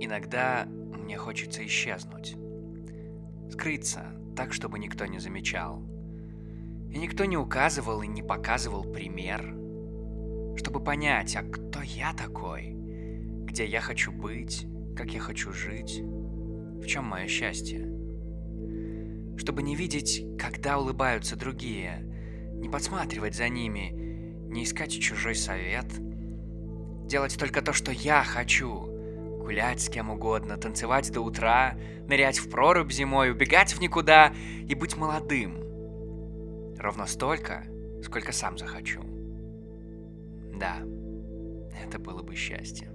Иногда мне хочется исчезнуть. Скрыться так, чтобы никто не замечал. И никто не указывал и не показывал пример. Чтобы понять, а кто я такой? Где я хочу быть? Как я хочу жить? В чем мое счастье? Чтобы не видеть, когда улыбаются другие, не подсматривать за ними, не искать чужой совет, делать только то, что я хочу, гулять с кем угодно, танцевать до утра, нырять в прорубь зимой, убегать в никуда и быть молодым. Ровно столько, сколько сам захочу. Да, это было бы счастье.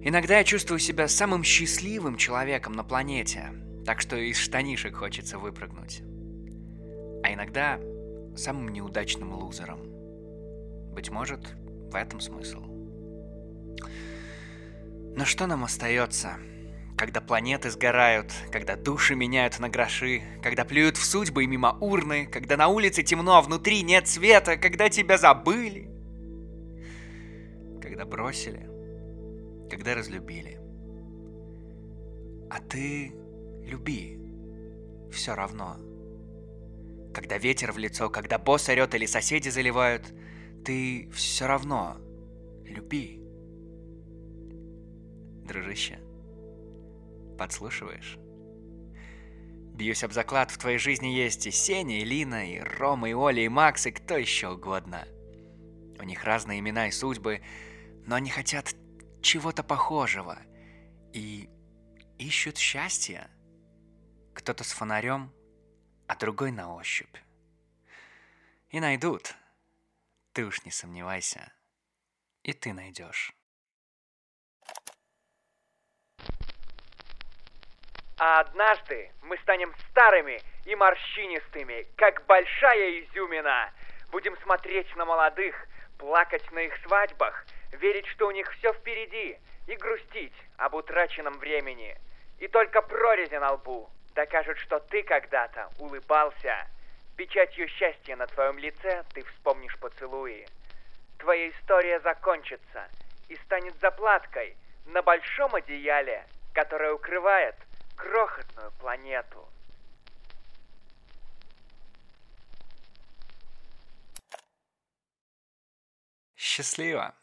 Иногда я чувствую себя самым счастливым человеком на планете, так что из штанишек хочется выпрыгнуть. А иногда самым неудачным лузером. Быть может, в этом смысл. Но что нам остается, когда планеты сгорают, когда души меняют на гроши, когда плюют в судьбы и мимо урны, когда на улице темно, а внутри нет света, когда тебя забыли, когда бросили, когда разлюбили. А ты люби, все равно. Когда ветер в лицо, когда босс орет или соседи заливают, ты все равно люби. Дружище, подслушиваешь? Бьюсь об заклад, в твоей жизни есть и Сеня, и Лина, и Рома, и Оля, и Макс, и кто еще угодно. У них разные имена и судьбы, но они хотят чего-то похожего и ищут счастья. Кто-то с фонарем, а другой на ощупь. И найдут. Ты уж не сомневайся. И ты найдешь. А однажды мы станем старыми и морщинистыми, как большая изюмина. Будем смотреть на молодых, плакать на их свадьбах, верить, что у них все впереди, и грустить об утраченном времени. И только прорези на лбу докажут, что ты когда-то улыбался. Печатью счастья на твоем лице ты вспомнишь поцелуи. Твоя история закончится и станет заплаткой на большом одеяле, которое укрывает крохотную планету. Счастливо!